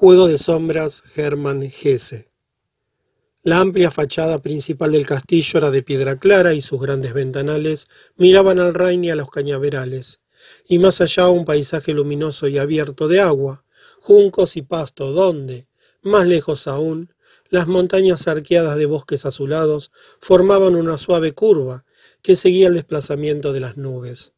Juego de sombras Hermann Hesse. La amplia fachada principal del castillo era de piedra clara y sus grandes ventanales miraban al Rhin y a los cañaverales, y más allá un paisaje luminoso y abierto de agua, juncos y pasto, donde, más lejos aún, las montañas arqueadas de bosques azulados formaban una suave curva que seguía el desplazamiento de las nubes.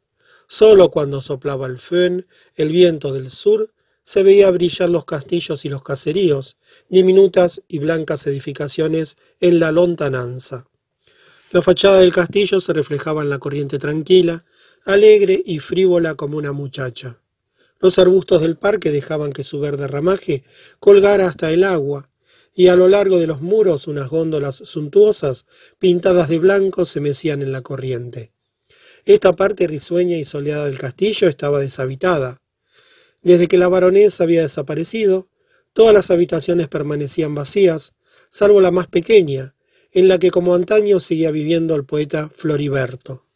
Solo cuando soplaba el fön, el viento del sur, se veía brillar los castillos y los caseríos, diminutas y blancas edificaciones en la lontananza. La fachada del castillo se reflejaba en la corriente tranquila, alegre y frívola como una muchacha. Los arbustos del parque dejaban que su verde ramaje colgara hasta el agua, y a lo largo de los muros unas góndolas suntuosas, pintadas de blanco, se mecían en la corriente. Esta parte risueña y soleada del castillo estaba deshabitada. Desde que la baronesa había desaparecido, todas las habitaciones permanecían vacías, salvo la más pequeña, en la que como antaño seguía viviendo el poeta Floriberto.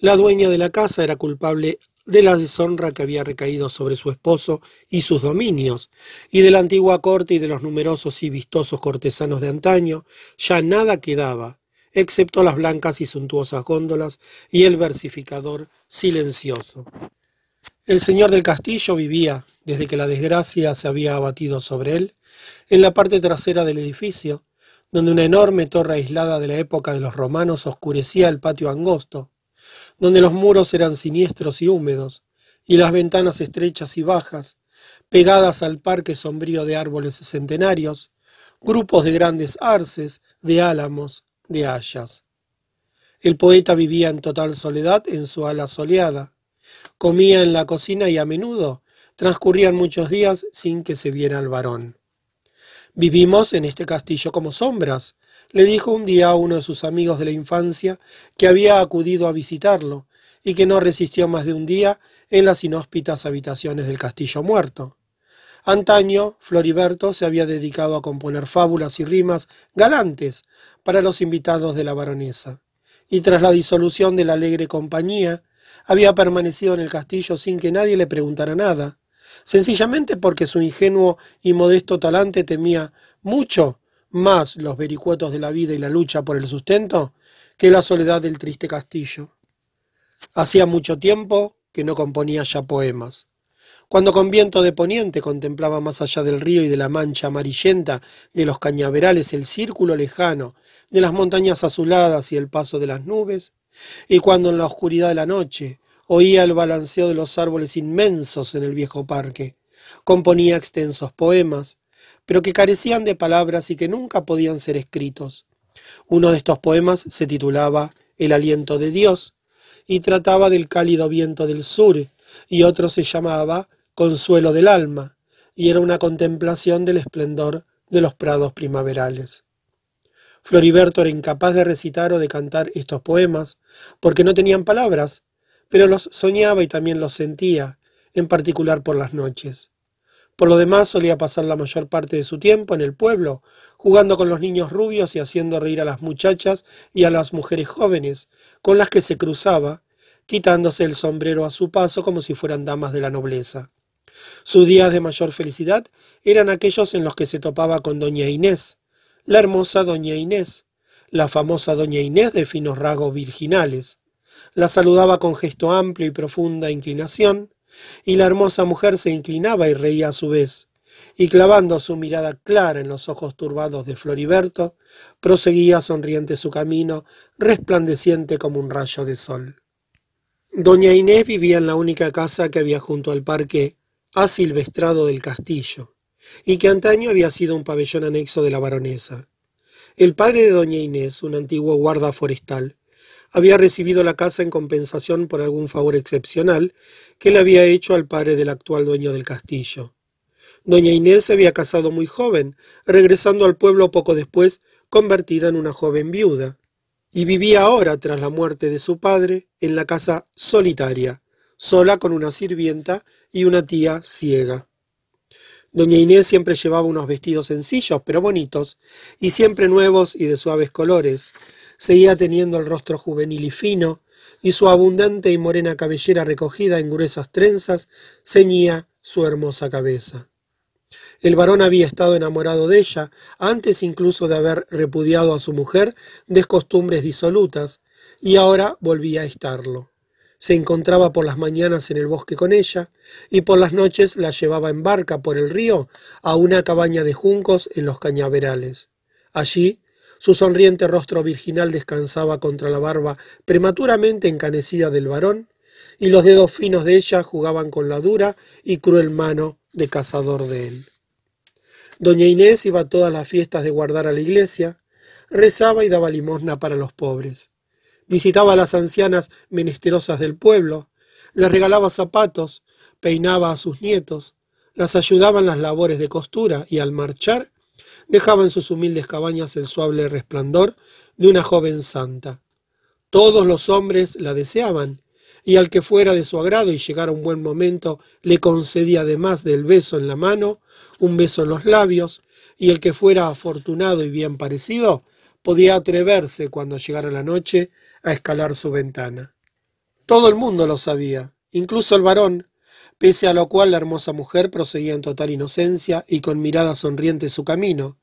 La dueña de la casa era culpable de la deshonra que había recaído sobre su esposo y sus dominios, y de la antigua corte y de los numerosos y vistosos cortesanos de antaño, ya nada quedaba, excepto las blancas y suntuosas góndolas y el versificador silencioso. El señor del castillo vivía, desde que la desgracia se había abatido sobre él, en la parte trasera del edificio, donde una enorme torre aislada de la época de los romanos oscurecía el patio angosto, donde los muros eran siniestros y húmedos, y las ventanas estrechas y bajas, pegadas al parque sombrío de árboles centenarios, grupos de grandes arces, de álamos, de hayas. El poeta vivía en total soledad en su ala soleada, Comía en la cocina y a menudo transcurrían muchos días sin que se viera el varón. Vivimos en este castillo como sombras, le dijo un día a uno de sus amigos de la infancia que había acudido a visitarlo y que no resistió más de un día en las inhóspitas habitaciones del castillo muerto. Antaño, Floriberto se había dedicado a componer fábulas y rimas galantes para los invitados de la baronesa, y tras la disolución de la alegre compañía, había permanecido en el castillo sin que nadie le preguntara nada, sencillamente porque su ingenuo y modesto talante temía mucho más los vericuetos de la vida y la lucha por el sustento que la soledad del triste castillo. Hacía mucho tiempo que no componía ya poemas. Cuando con viento de poniente contemplaba más allá del río y de la mancha amarillenta de los cañaverales el círculo lejano de las montañas azuladas y el paso de las nubes, y cuando en la oscuridad de la noche oía el balanceo de los árboles inmensos en el viejo parque, componía extensos poemas, pero que carecían de palabras y que nunca podían ser escritos. Uno de estos poemas se titulaba El aliento de Dios y trataba del cálido viento del sur, y otro se llamaba Consuelo del alma, y era una contemplación del esplendor de los prados primaverales. Floriberto era incapaz de recitar o de cantar estos poemas, porque no tenían palabras, pero los soñaba y también los sentía, en particular por las noches. Por lo demás solía pasar la mayor parte de su tiempo en el pueblo, jugando con los niños rubios y haciendo reír a las muchachas y a las mujeres jóvenes, con las que se cruzaba, quitándose el sombrero a su paso como si fueran damas de la nobleza. Sus días de mayor felicidad eran aquellos en los que se topaba con doña Inés, la hermosa doña Inés, la famosa doña Inés de finos rasgos virginales. La saludaba con gesto amplio y profunda inclinación, y la hermosa mujer se inclinaba y reía a su vez, y clavando su mirada clara en los ojos turbados de Floriberto, proseguía sonriente su camino, resplandeciente como un rayo de sol. Doña Inés vivía en la única casa que había junto al parque asilvestrado del castillo y que antaño había sido un pabellón anexo de la baronesa. El padre de doña Inés, un antiguo guarda forestal, había recibido la casa en compensación por algún favor excepcional que le había hecho al padre del actual dueño del castillo. Doña Inés se había casado muy joven, regresando al pueblo poco después, convertida en una joven viuda, y vivía ahora, tras la muerte de su padre, en la casa solitaria, sola con una sirvienta y una tía ciega. Doña Inés siempre llevaba unos vestidos sencillos pero bonitos, y siempre nuevos y de suaves colores. Seguía teniendo el rostro juvenil y fino, y su abundante y morena cabellera recogida en gruesas trenzas ceñía su hermosa cabeza. El varón había estado enamorado de ella antes incluso de haber repudiado a su mujer de costumbres disolutas, y ahora volvía a estarlo. Se encontraba por las mañanas en el bosque con ella, y por las noches la llevaba en barca por el río a una cabaña de juncos en los cañaverales. Allí su sonriente rostro virginal descansaba contra la barba prematuramente encanecida del varón, y los dedos finos de ella jugaban con la dura y cruel mano de cazador de él. Doña Inés iba a todas las fiestas de guardar a la iglesia, rezaba y daba limosna para los pobres. Visitaba a las ancianas menesterosas del pueblo, les regalaba zapatos, peinaba a sus nietos, las ayudaba en las labores de costura y al marchar dejaba en sus humildes cabañas el suave resplandor de una joven santa. Todos los hombres la deseaban, y al que fuera de su agrado y llegara un buen momento, le concedía además del beso en la mano, un beso en los labios, y el que fuera afortunado y bien parecido, podía atreverse cuando llegara la noche a escalar su ventana. Todo el mundo lo sabía, incluso el varón, pese a lo cual la hermosa mujer proseguía en total inocencia y con mirada sonriente su camino,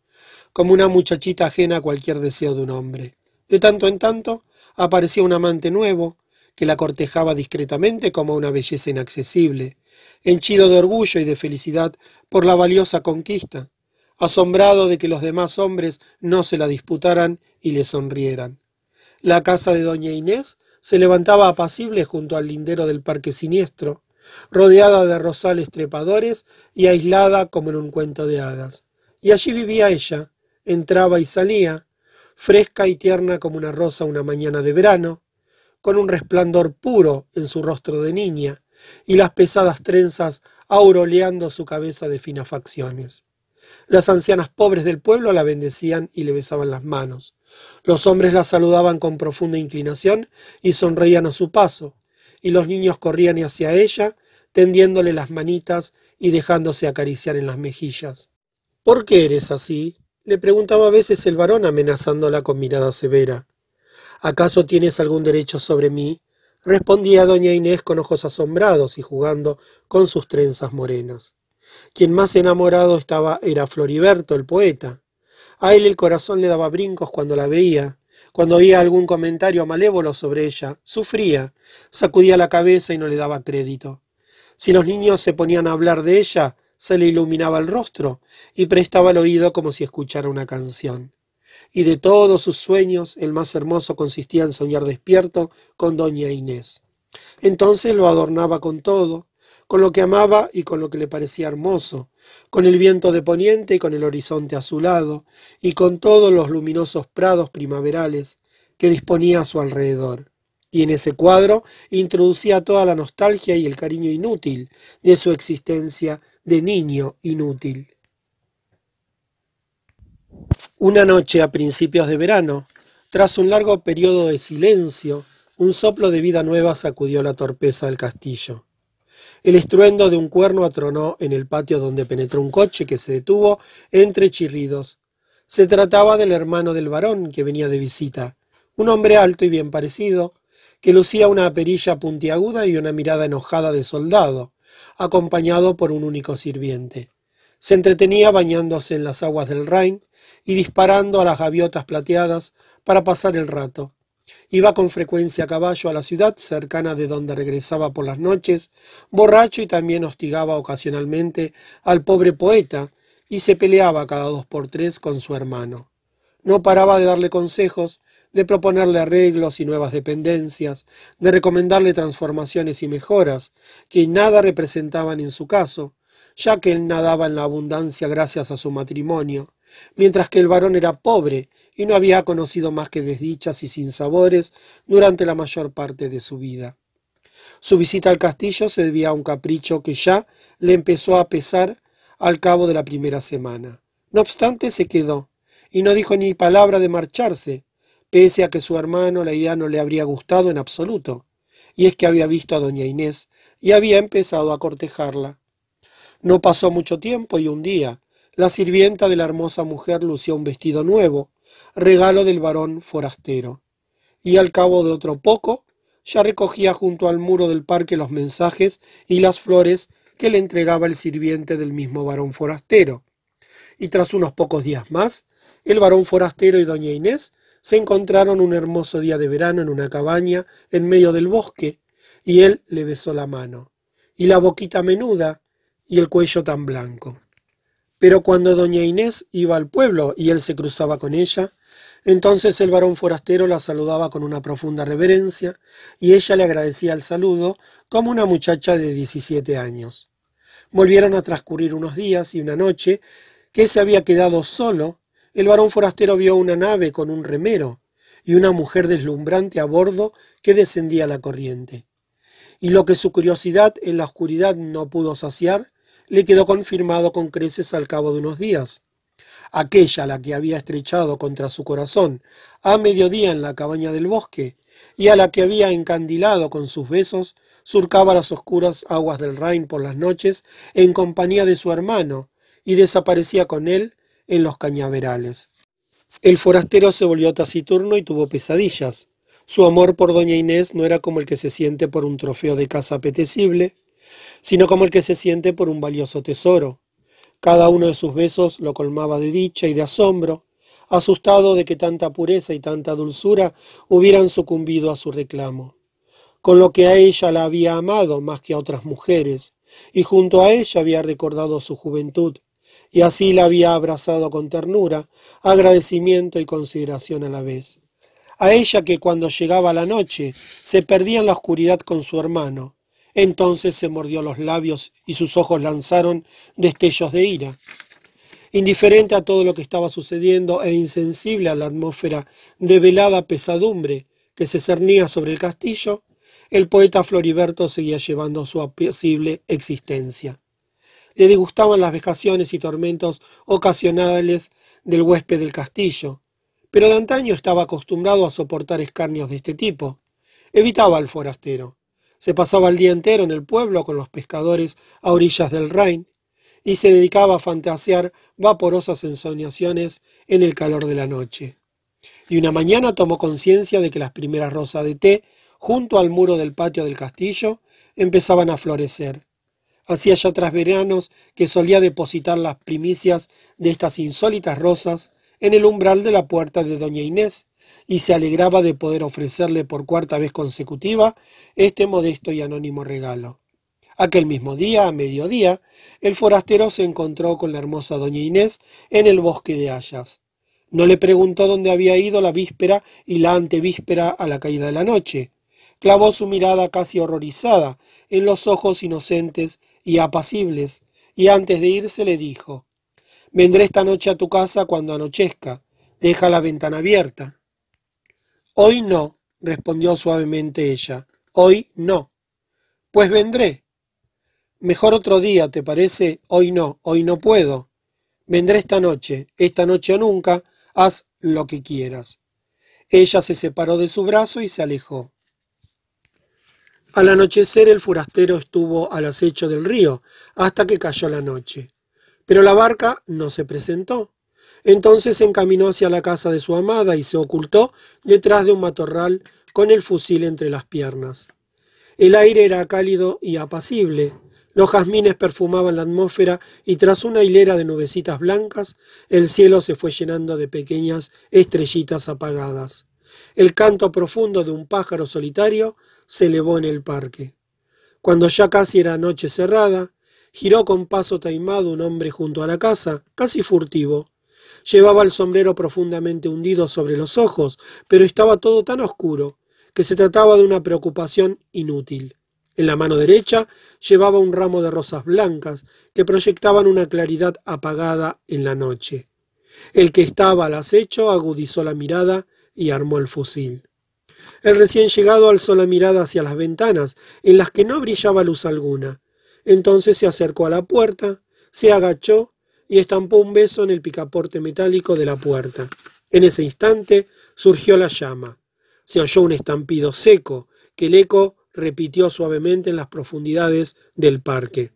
como una muchachita ajena a cualquier deseo de un hombre. De tanto en tanto aparecía un amante nuevo, que la cortejaba discretamente como una belleza inaccesible, henchido de orgullo y de felicidad por la valiosa conquista, asombrado de que los demás hombres no se la disputaran y le sonrieran. La casa de doña Inés se levantaba apacible junto al lindero del parque siniestro, rodeada de rosales trepadores y aislada como en un cuento de hadas. Y allí vivía ella, entraba y salía, fresca y tierna como una rosa una mañana de verano, con un resplandor puro en su rostro de niña, y las pesadas trenzas auroleando su cabeza de finas facciones. Las ancianas pobres del pueblo la bendecían y le besaban las manos. Los hombres la saludaban con profunda inclinación y sonreían a su paso, y los niños corrían hacia ella, tendiéndole las manitas y dejándose acariciar en las mejillas. ¿Por qué eres así? le preguntaba a veces el varón amenazándola con mirada severa. ¿Acaso tienes algún derecho sobre mí? respondía doña Inés con ojos asombrados y jugando con sus trenzas morenas. Quien más enamorado estaba era Floriberto, el poeta. A él el corazón le daba brincos cuando la veía. Cuando oía algún comentario malévolo sobre ella, sufría, sacudía la cabeza y no le daba crédito. Si los niños se ponían a hablar de ella, se le iluminaba el rostro y prestaba el oído como si escuchara una canción. Y de todos sus sueños, el más hermoso consistía en soñar despierto con doña Inés. Entonces lo adornaba con todo, con lo que amaba y con lo que le parecía hermoso, con el viento de poniente y con el horizonte a su lado, y con todos los luminosos prados primaverales que disponía a su alrededor. Y en ese cuadro introducía toda la nostalgia y el cariño inútil de su existencia de niño inútil. Una noche a principios de verano, tras un largo periodo de silencio, un soplo de vida nueva sacudió la torpeza del castillo. El estruendo de un cuerno atronó en el patio donde penetró un coche que se detuvo entre chirridos. Se trataba del hermano del varón que venía de visita, un hombre alto y bien parecido, que lucía una perilla puntiaguda y una mirada enojada de soldado, acompañado por un único sirviente. Se entretenía bañándose en las aguas del Rhin y disparando a las gaviotas plateadas para pasar el rato. Iba con frecuencia a caballo a la ciudad cercana de donde regresaba por las noches, borracho y también hostigaba ocasionalmente al pobre poeta y se peleaba cada dos por tres con su hermano. No paraba de darle consejos, de proponerle arreglos y nuevas dependencias, de recomendarle transformaciones y mejoras, que nada representaban en su caso, ya que él nadaba en la abundancia gracias a su matrimonio, mientras que el varón era pobre y no había conocido más que desdichas y sinsabores durante la mayor parte de su vida. Su visita al castillo se debía a un capricho que ya le empezó a pesar al cabo de la primera semana. No obstante, se quedó, y no dijo ni palabra de marcharse, pese a que su hermano la idea no le habría gustado en absoluto, y es que había visto a doña Inés y había empezado a cortejarla. No pasó mucho tiempo y un día, la sirvienta de la hermosa mujer lució un vestido nuevo, regalo del varón forastero, y al cabo de otro poco ya recogía junto al muro del parque los mensajes y las flores que le entregaba el sirviente del mismo varón forastero. y tras unos pocos días más, el varón forastero y doña Inés se encontraron un hermoso día de verano en una cabaña en medio del bosque, y él le besó la mano, y la boquita menuda, y el cuello tan blanco. Pero cuando doña Inés iba al pueblo y él se cruzaba con ella, entonces el varón forastero la saludaba con una profunda reverencia, y ella le agradecía el saludo como una muchacha de 17 años. Volvieron a transcurrir unos días y una noche que se había quedado solo el varón forastero vio una nave con un remero y una mujer deslumbrante a bordo que descendía la corriente. Y lo que su curiosidad en la oscuridad no pudo saciar, le quedó confirmado con creces al cabo de unos días. Aquella la que había estrechado contra su corazón a mediodía en la cabaña del bosque, y a la que había encandilado con sus besos, surcaba las oscuras aguas del Rhin por las noches en compañía de su hermano, y desaparecía con él en los cañaverales. El forastero se volvió taciturno y tuvo pesadillas. Su amor por doña Inés no era como el que se siente por un trofeo de caza apetecible, sino como el que se siente por un valioso tesoro. Cada uno de sus besos lo colmaba de dicha y de asombro, asustado de que tanta pureza y tanta dulzura hubieran sucumbido a su reclamo. Con lo que a ella la había amado más que a otras mujeres, y junto a ella había recordado su juventud, y así la había abrazado con ternura, agradecimiento y consideración a la vez. A ella que cuando llegaba la noche se perdía en la oscuridad con su hermano, entonces se mordió los labios y sus ojos lanzaron destellos de ira. Indiferente a todo lo que estaba sucediendo e insensible a la atmósfera de velada pesadumbre que se cernía sobre el castillo, el poeta Floriberto seguía llevando su apacible existencia le disgustaban las vejaciones y tormentos ocasionales del huésped del castillo, pero de antaño estaba acostumbrado a soportar escarnios de este tipo. Evitaba al forastero. Se pasaba el día entero en el pueblo con los pescadores a orillas del Rhin y se dedicaba a fantasear vaporosas ensoñaciones en el calor de la noche. Y una mañana tomó conciencia de que las primeras rosas de té junto al muro del patio del castillo empezaban a florecer Hacía ya tras veranos que solía depositar las primicias de estas insólitas rosas en el umbral de la puerta de doña Inés, y se alegraba de poder ofrecerle por cuarta vez consecutiva este modesto y anónimo regalo. Aquel mismo día, a mediodía, el forastero se encontró con la hermosa doña Inés en el bosque de Hayas. No le preguntó dónde había ido la víspera y la antevíspera a la caída de la noche. Clavó su mirada casi horrorizada en los ojos inocentes y apacibles, y antes de irse le dijo, Vendré esta noche a tu casa cuando anochezca, deja la ventana abierta. Hoy no, respondió suavemente ella, hoy no. Pues vendré. Mejor otro día, ¿te parece? Hoy no, hoy no puedo. Vendré esta noche, esta noche o nunca, haz lo que quieras. Ella se separó de su brazo y se alejó. Al anochecer el forastero estuvo al acecho del río hasta que cayó la noche. Pero la barca no se presentó. Entonces se encaminó hacia la casa de su amada y se ocultó detrás de un matorral con el fusil entre las piernas. El aire era cálido y apacible. Los jazmines perfumaban la atmósfera y tras una hilera de nubecitas blancas, el cielo se fue llenando de pequeñas estrellitas apagadas. El canto profundo de un pájaro solitario se elevó en el parque. Cuando ya casi era noche cerrada, giró con paso taimado un hombre junto a la casa, casi furtivo. Llevaba el sombrero profundamente hundido sobre los ojos, pero estaba todo tan oscuro que se trataba de una preocupación inútil. En la mano derecha llevaba un ramo de rosas blancas que proyectaban una claridad apagada en la noche. El que estaba al acecho agudizó la mirada y armó el fusil. El recién llegado alzó la mirada hacia las ventanas, en las que no brillaba luz alguna. Entonces se acercó a la puerta, se agachó y estampó un beso en el picaporte metálico de la puerta. En ese instante surgió la llama. Se oyó un estampido seco, que el eco repitió suavemente en las profundidades del parque.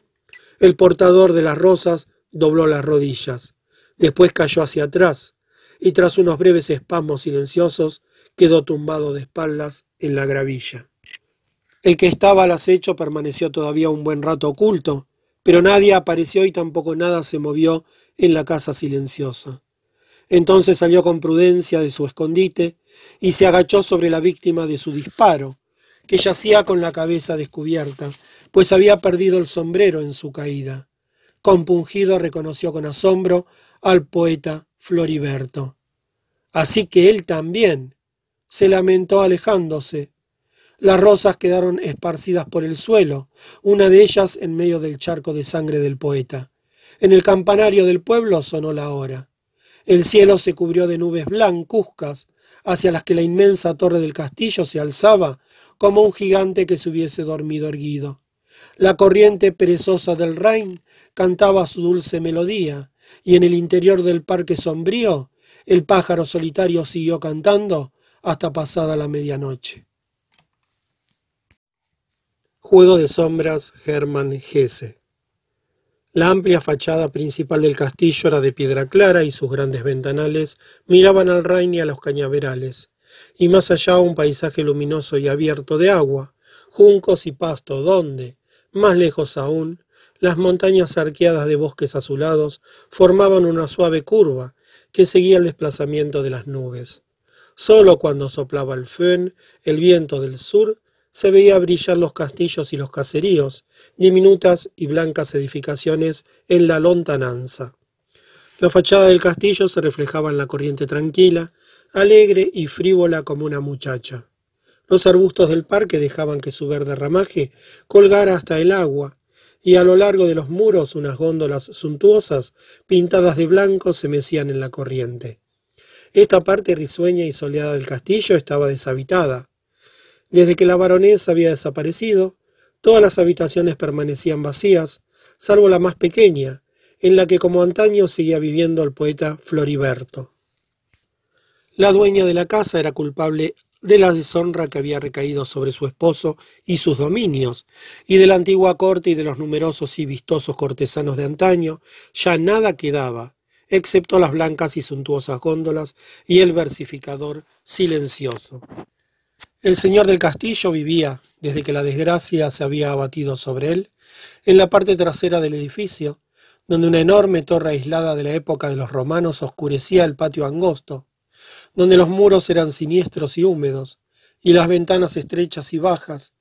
El portador de las rosas dobló las rodillas. Después cayó hacia atrás y tras unos breves espasmos silenciosos quedó tumbado de espaldas en la gravilla. El que estaba al acecho permaneció todavía un buen rato oculto, Pero nadie apareció y tampoco nada se movió en la casa silenciosa. Entonces salió con prudencia de su escondite y se agachó sobre la víctima de su disparo, que yacía con la cabeza descubierta, pues había perdido el sombrero en su caída. Compungido reconoció con asombro al poeta Floriberto. Así que él también se lamentó alejándose. Las rosas quedaron esparcidas por el suelo, una de ellas en medio del charco de sangre del poeta. En el campanario del pueblo sonó la hora. El cielo se cubrió de nubes blancuzcas, hacia las que la inmensa torre del castillo se alzaba como un gigante que se hubiese dormido erguido. La corriente perezosa del Rhin cantaba su dulce melodía, y en el interior del parque sombrío el pájaro solitario siguió cantando hasta pasada la medianoche. Juego de sombras Hermann Hesse la amplia fachada principal del castillo era de piedra clara y sus grandes ventanales miraban al Rhin y a los cañaverales, y más allá un paisaje luminoso y abierto de agua, juncos y pasto, donde, más lejos aún, las montañas arqueadas de bosques azulados formaban una suave curva que seguía el desplazamiento de las nubes. Solo cuando soplaba el fön, el viento del sur, se veía brillar los castillos y los caseríos, diminutas y blancas edificaciones en la lontananza. La fachada del castillo se reflejaba en la corriente tranquila, alegre y frívola como una muchacha. Los arbustos del parque dejaban que su verde ramaje colgara hasta el agua, y a lo largo de los muros unas góndolas suntuosas, pintadas de blanco, se mecían en la corriente. Esta parte risueña y soleada del castillo estaba deshabitada. Desde que la baronesa había desaparecido, todas las habitaciones permanecían vacías, salvo la más pequeña, en la que como antaño seguía viviendo el poeta Floriberto. La dueña de la casa era culpable de la deshonra que había recaído sobre su esposo y sus dominios, y de la antigua corte y de los numerosos y vistosos cortesanos de antaño, ya nada quedaba, excepto las blancas y suntuosas góndolas y el versificador silencioso. El señor del castillo vivía, desde que la desgracia se había abatido sobre él, en la parte trasera del edificio, donde una enorme torre aislada de la época de los romanos oscurecía el patio angosto, donde los muros eran siniestros y húmedos, y las ventanas estrechas y bajas,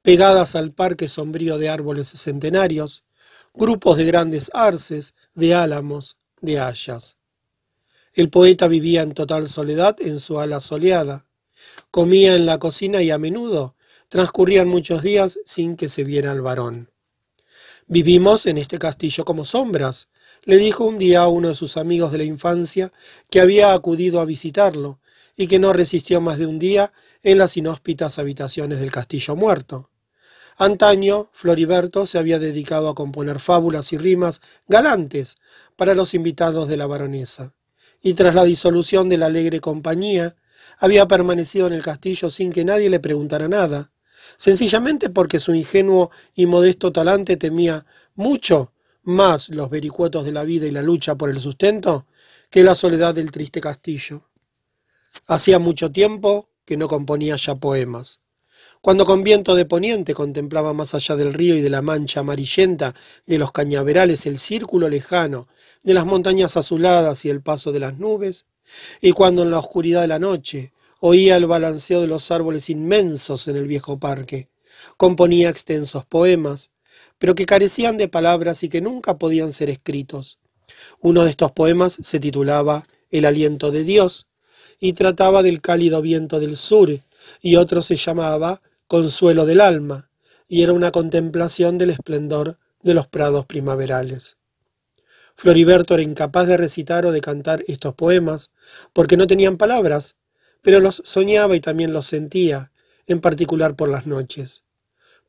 pegadas al parque sombrío de árboles centenarios, grupos de grandes arces, de álamos, de hayas. El poeta vivía en total soledad en su ala soleada, Comía en la cocina y a menudo transcurrían muchos días sin que se viera el varón. Vivimos en este castillo como sombras, le dijo un día a uno de sus amigos de la infancia que había acudido a visitarlo y que no resistió más de un día en las inhóspitas habitaciones del castillo muerto. Antaño, Floriberto se había dedicado a componer fábulas y rimas galantes para los invitados de la baronesa, y tras la disolución de la alegre compañía, había permanecido en el castillo sin que nadie le preguntara nada, sencillamente porque su ingenuo y modesto talante temía mucho más los vericuetos de la vida y la lucha por el sustento que la soledad del triste castillo. Hacía mucho tiempo que no componía ya poemas. Cuando con viento de poniente contemplaba más allá del río y de la mancha amarillenta de los cañaverales el círculo lejano de las montañas azuladas y el paso de las nubes, y cuando en la oscuridad de la noche oía el balanceo de los árboles inmensos en el viejo parque, componía extensos poemas, pero que carecían de palabras y que nunca podían ser escritos. Uno de estos poemas se titulaba El aliento de Dios y trataba del cálido viento del sur, y otro se llamaba Consuelo del alma, y era una contemplación del esplendor de los prados primaverales. Floriberto era incapaz de recitar o de cantar estos poemas, porque no tenían palabras, pero los soñaba y también los sentía, en particular por las noches.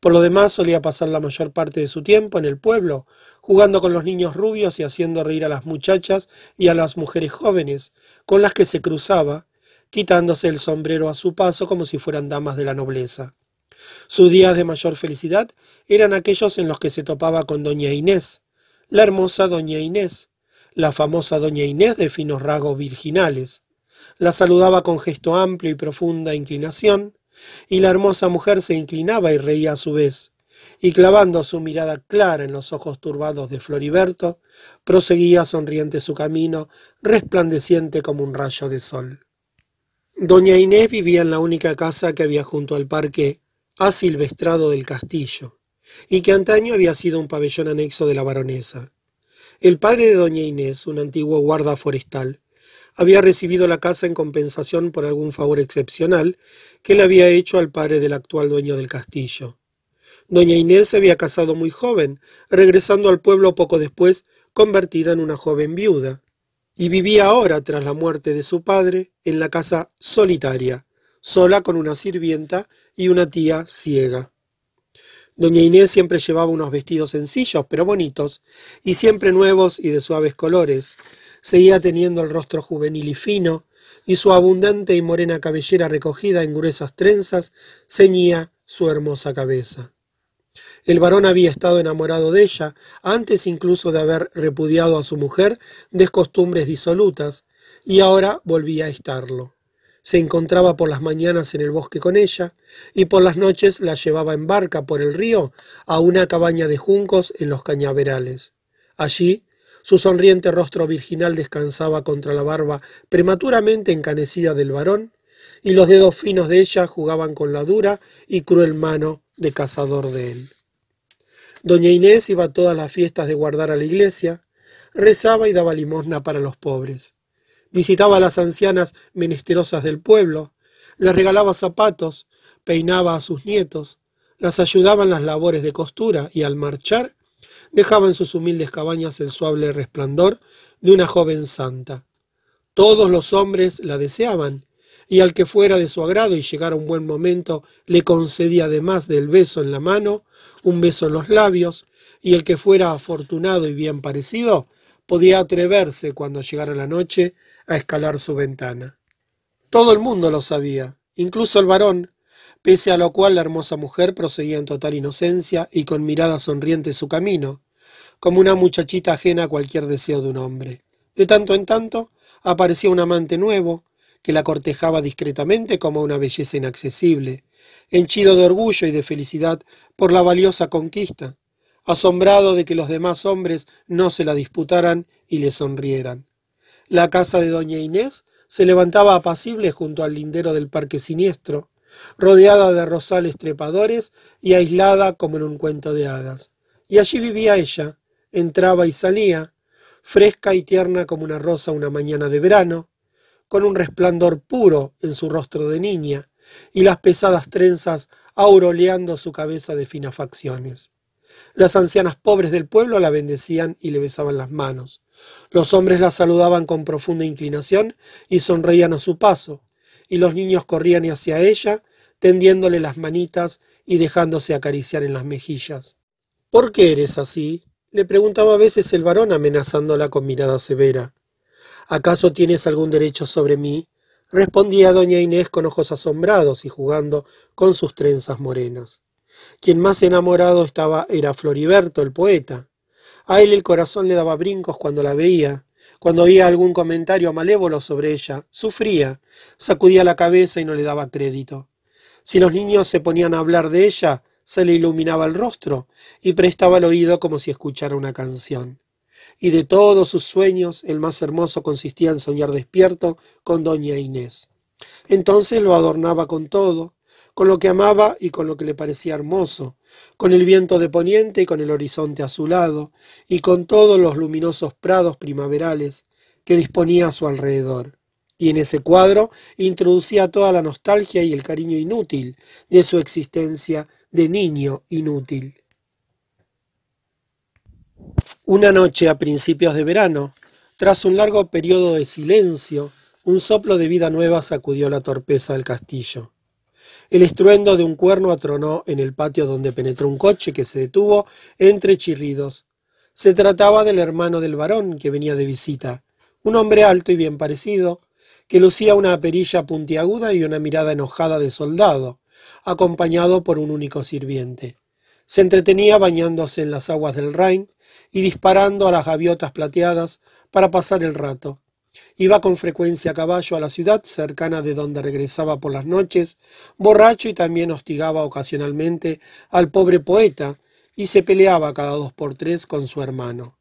Por lo demás solía pasar la mayor parte de su tiempo en el pueblo, jugando con los niños rubios y haciendo reír a las muchachas y a las mujeres jóvenes, con las que se cruzaba, quitándose el sombrero a su paso como si fueran damas de la nobleza. Sus días de mayor felicidad eran aquellos en los que se topaba con doña Inés, la hermosa doña Inés, la famosa doña Inés de finos rasgos virginales. La saludaba con gesto amplio y profunda inclinación, y la hermosa mujer se inclinaba y reía a su vez, y clavando su mirada clara en los ojos turbados de Floriberto, proseguía sonriente su camino, resplandeciente como un rayo de sol. Doña Inés vivía en la única casa que había junto al parque asilvestrado del castillo, y que antaño había sido un pabellón anexo de la baronesa. El padre de doña Inés, un antiguo guarda forestal, había recibido la casa en compensación por algún favor excepcional que le había hecho al padre del actual dueño del castillo. Doña Inés se había casado muy joven, regresando al pueblo poco después, convertida en una joven viuda, y vivía ahora, tras la muerte de su padre, en la casa solitaria, sola con una sirvienta y una tía ciega. Doña Inés siempre llevaba unos vestidos sencillos pero bonitos, y siempre nuevos y de suaves colores, Seguía teniendo el rostro juvenil y fino, y su abundante y morena cabellera recogida en gruesas trenzas ceñía su hermosa cabeza. El varón había estado enamorado de ella, antes incluso de haber repudiado a su mujer de costumbres disolutas, y ahora volvía a estarlo. Se encontraba por las mañanas en el bosque con ella, y por las noches la llevaba en barca por el río a una cabaña de juncos en los cañaverales. Allí su sonriente rostro virginal descansaba contra la barba prematuramente encanecida del varón, y los dedos finos de ella jugaban con la dura y cruel mano de cazador de él. Doña Inés iba a todas las fiestas de guardar a la iglesia, rezaba y daba limosna para los pobres. Visitaba a las ancianas menesterosas del pueblo, les regalaba zapatos, peinaba a sus nietos, las ayudaba en las labores de costura y al marchar dejaba en sus humildes cabañas el suave resplandor de una joven santa. Todos los hombres la deseaban, y al que fuera de su agrado y llegara un buen momento, le concedía además del beso en la mano, un beso en los labios, y el que fuera afortunado y bien parecido, podía atreverse cuando llegara la noche a escalar su ventana. Todo el mundo lo sabía, incluso el varón, pese a lo cual la hermosa mujer proseguía en total inocencia y con mirada sonriente su camino, como una muchachita ajena a cualquier deseo de un hombre. De tanto en tanto aparecía un amante nuevo, que la cortejaba discretamente como una belleza inaccesible, henchido de orgullo y de felicidad por la valiosa conquista, asombrado de que los demás hombres no se la disputaran y le sonrieran. La casa de doña Inés se levantaba apacible junto al lindero del parque siniestro, rodeada de rosales trepadores y aislada como en un cuento de hadas. Y allí vivía ella, entraba y salía, fresca y tierna como una rosa una mañana de verano, con un resplandor puro en su rostro de niña, y las pesadas trenzas auroleando su cabeza de finas facciones. Las ancianas pobres del pueblo la bendecían y le besaban las manos. Los hombres la saludaban con profunda inclinación y sonreían a su paso, y los niños corrían hacia ella, tendiéndole las manitas y dejándose acariciar en las mejillas. ¿Por qué eres así? le preguntaba a veces el varón amenazándola con mirada severa. ¿Acaso tienes algún derecho sobre mí? respondía doña Inés con ojos asombrados y jugando con sus trenzas morenas. Quien más enamorado estaba era Floriberto, el poeta. A él el corazón le daba brincos cuando la veía, cuando oía algún comentario malévolo sobre ella, sufría, sacudía la cabeza y no le daba crédito. Si los niños se ponían a hablar de ella, se le iluminaba el rostro y prestaba el oído como si escuchara una canción. Y de todos sus sueños, el más hermoso consistía en soñar despierto con doña Inés. Entonces lo adornaba con todo, con lo que amaba y con lo que le parecía hermoso, con el viento de poniente y con el horizonte azulado, y con todos los luminosos prados primaverales que disponía a su alrededor. Y en ese cuadro introducía toda la nostalgia y el cariño inútil de su existencia de niño inútil. Una noche a principios de verano, tras un largo periodo de silencio, un soplo de vida nueva sacudió la torpeza del castillo. El estruendo de un cuerno atronó en el patio donde penetró un coche que se detuvo entre chirridos. Se trataba del hermano del varón que venía de visita, un hombre alto y bien parecido, que lucía una perilla puntiaguda y una mirada enojada de soldado, acompañado por un único sirviente. Se entretenía bañándose en las aguas del Rhin y disparando a las gaviotas plateadas para pasar el rato, Iba con frecuencia a caballo a la ciudad cercana de donde regresaba por las noches, borracho y también hostigaba ocasionalmente al pobre poeta y se peleaba cada dos por tres con su hermano.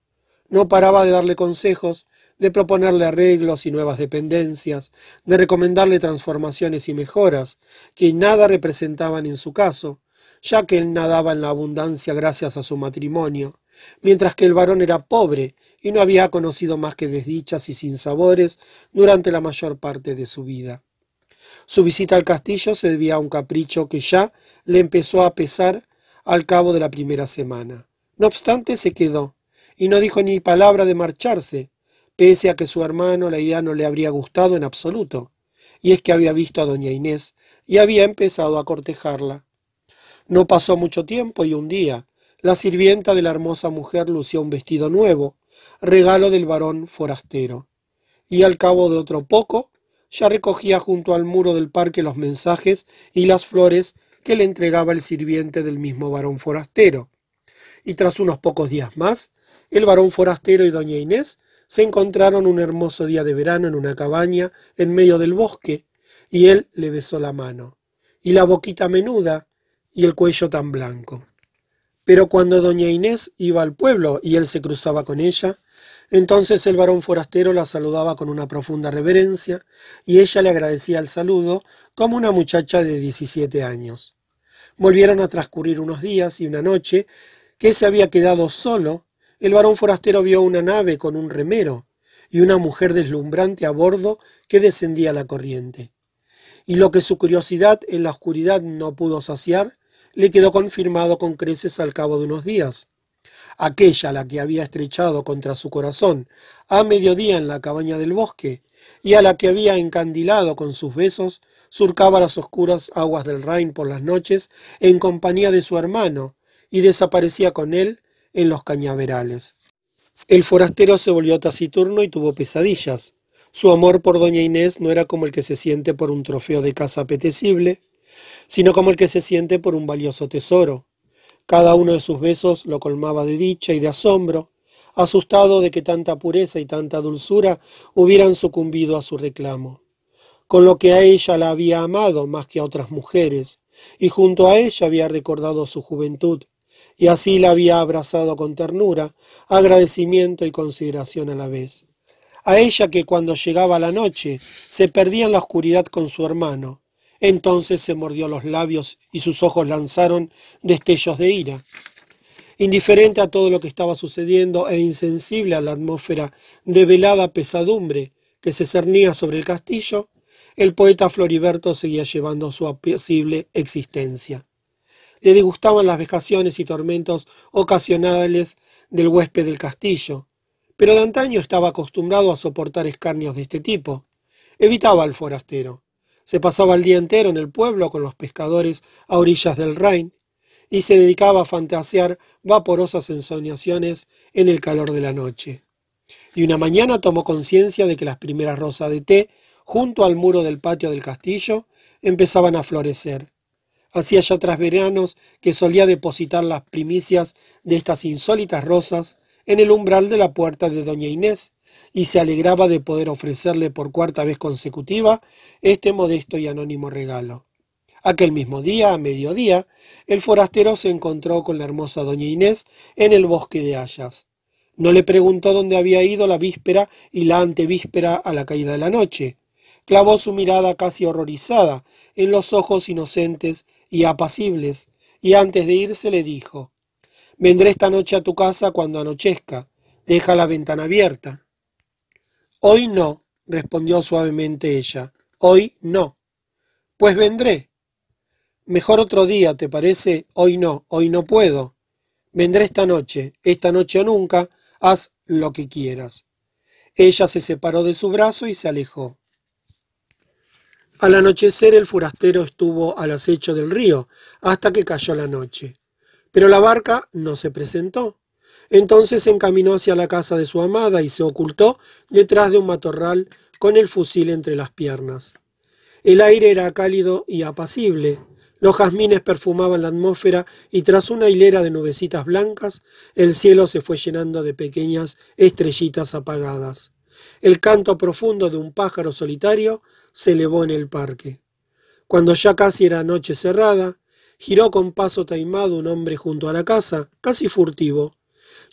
No paraba de darle consejos, de proponerle arreglos y nuevas dependencias, de recomendarle transformaciones y mejoras, que nada representaban en su caso, ya que él nadaba en la abundancia gracias a su matrimonio, mientras que el varón era pobre y no había conocido más que desdichas y sinsabores durante la mayor parte de su vida. Su visita al castillo se debía a un capricho que ya le empezó a pesar al cabo de la primera semana. No obstante, se quedó, y no dijo ni palabra de marcharse, pese a que su hermano la idea no le habría gustado en absoluto, y es que había visto a doña Inés y había empezado a cortejarla. No pasó mucho tiempo y un día, la sirvienta de la hermosa mujer lucía un vestido nuevo, regalo del varón forastero, y al cabo de otro poco, ya recogía junto al muro del parque los mensajes y las flores que le entregaba el sirviente del mismo varón forastero. Y tras unos pocos días más, el varón forastero y doña Inés se encontraron un hermoso día de verano en una cabaña en medio del bosque, y él le besó la mano, y la boquita menuda, y el cuello tan blanco. Pero cuando doña Inés iba al pueblo y él se cruzaba con ella, entonces el varón forastero la saludaba con una profunda reverencia, y ella le agradecía el saludo como una muchacha de 17 años. Volvieron a transcurrir unos días y una noche que se había quedado solo el varón forastero vio una nave con un remero y una mujer deslumbrante a bordo que descendía la corriente. Y lo que su curiosidad en la oscuridad no pudo saciar, le quedó confirmado con creces al cabo de unos días. Aquella la que había estrechado contra su corazón a mediodía en la cabaña del bosque, y a la que había encandilado con sus besos, surcaba las oscuras aguas del Rhin por las noches en compañía de su hermano, y desaparecía con él en los cañaverales. El forastero se volvió taciturno y tuvo pesadillas. Su amor por doña Inés no era como el que se siente por un trofeo de caza apetecible, sino como el que se siente por un valioso tesoro. Cada uno de sus besos lo colmaba de dicha y de asombro, asustado de que tanta pureza y tanta dulzura hubieran sucumbido a su reclamo. Con lo que a ella la había amado más que a otras mujeres, y junto a ella había recordado su juventud, y así la había abrazado con ternura, agradecimiento y consideración a la vez. A ella que cuando llegaba la noche se perdía en la oscuridad con su hermano, entonces se mordió los labios y sus ojos lanzaron destellos de ira. Indiferente a todo lo que estaba sucediendo e insensible a la atmósfera de velada pesadumbre que se cernía sobre el castillo, el poeta Floriberto seguía llevando su apacible existencia le disgustaban las vejaciones y tormentos ocasionales del huésped del castillo, pero de antaño estaba acostumbrado a soportar escarnios de este tipo. Evitaba al forastero. Se pasaba el día entero en el pueblo con los pescadores a orillas del Rhin y se dedicaba a fantasear vaporosas ensoñaciones en el calor de la noche. Y una mañana tomó conciencia de que las primeras rosas de té, junto al muro del patio del castillo, empezaban a florecer Hacía ya tras veranos que solía depositar las primicias de estas insólitas rosas en el umbral de la puerta de doña Inés, y se alegraba de poder ofrecerle por cuarta vez consecutiva este modesto y anónimo regalo. Aquel mismo día, a mediodía, el forastero se encontró con la hermosa doña Inés en el bosque de Hayas. No le preguntó dónde había ido la víspera y la antevíspera a la caída de la noche. Clavó su mirada casi horrorizada en los ojos inocentes y apacibles, y antes de irse le dijo, Vendré esta noche a tu casa cuando anochezca, deja la ventana abierta. Hoy no, respondió suavemente ella, hoy no. Pues vendré. Mejor otro día, ¿te parece? Hoy no, hoy no puedo. Vendré esta noche, esta noche o nunca, haz lo que quieras. Ella se separó de su brazo y se alejó. Al anochecer el forastero estuvo al acecho del río hasta que cayó la noche. Pero la barca no se presentó. Entonces se encaminó hacia la casa de su amada y se ocultó detrás de un matorral con el fusil entre las piernas. El aire era cálido y apacible. Los jazmines perfumaban la atmósfera y tras una hilera de nubecitas blancas, el cielo se fue llenando de pequeñas estrellitas apagadas. el canto profundo de un pájaro solitario se elevó en el parque. Cuando ya casi era noche cerrada, giró con paso taimado un hombre junto a la casa, casi furtivo.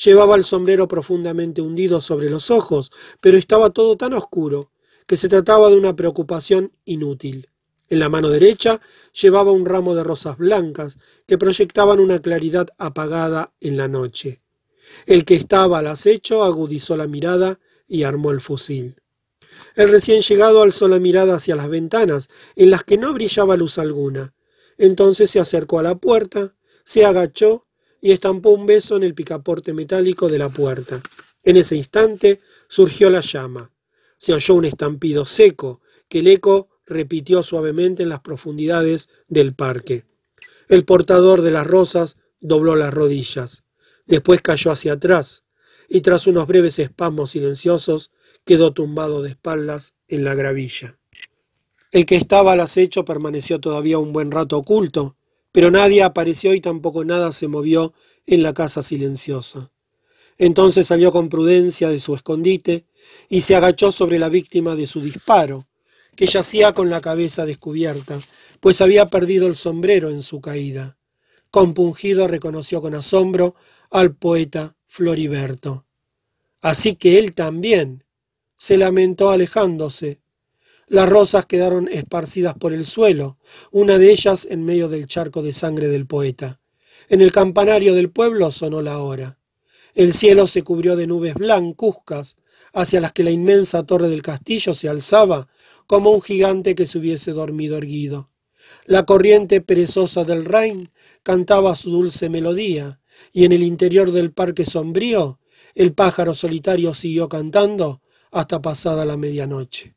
Llevaba el sombrero profundamente hundido sobre los ojos, pero estaba todo tan oscuro que se trataba de una preocupación inútil. En la mano derecha llevaba un ramo de rosas blancas que proyectaban una claridad apagada en la noche. El que estaba al acecho agudizó la mirada y armó el fusil. El recién llegado alzó la mirada hacia las ventanas, en las que no brillaba luz alguna. Entonces se acercó a la puerta, se agachó y estampó un beso en el picaporte metálico de la puerta. En ese instante surgió la llama. Se oyó un estampido seco, que el eco repitió suavemente en las profundidades del parque. El portador de las rosas dobló las rodillas, después cayó hacia atrás, y tras unos breves espasmos silenciosos quedó tumbado de espaldas en la gravilla. El que estaba al acecho permaneció todavía un buen rato oculto, pero nadie apareció y tampoco nada se movió en la casa silenciosa. Entonces salió con prudencia de su escondite y se agachó sobre la víctima de su disparo, que yacía con la cabeza descubierta, pues había perdido el sombrero en su caída. Compungido reconoció con asombro al poeta Floriberto. Así que él también se lamentó alejándose. Las rosas quedaron esparcidas por el suelo, una de ellas en medio del charco de sangre del poeta. En el campanario del pueblo sonó la hora. El cielo se cubrió de nubes blancuzcas, hacia las que la inmensa torre del castillo se alzaba como un gigante que se hubiese dormido erguido. La corriente perezosa del Rhin cantaba su dulce melodía, y en el interior del parque sombrío el pájaro solitario siguió cantando hasta pasada la medianoche.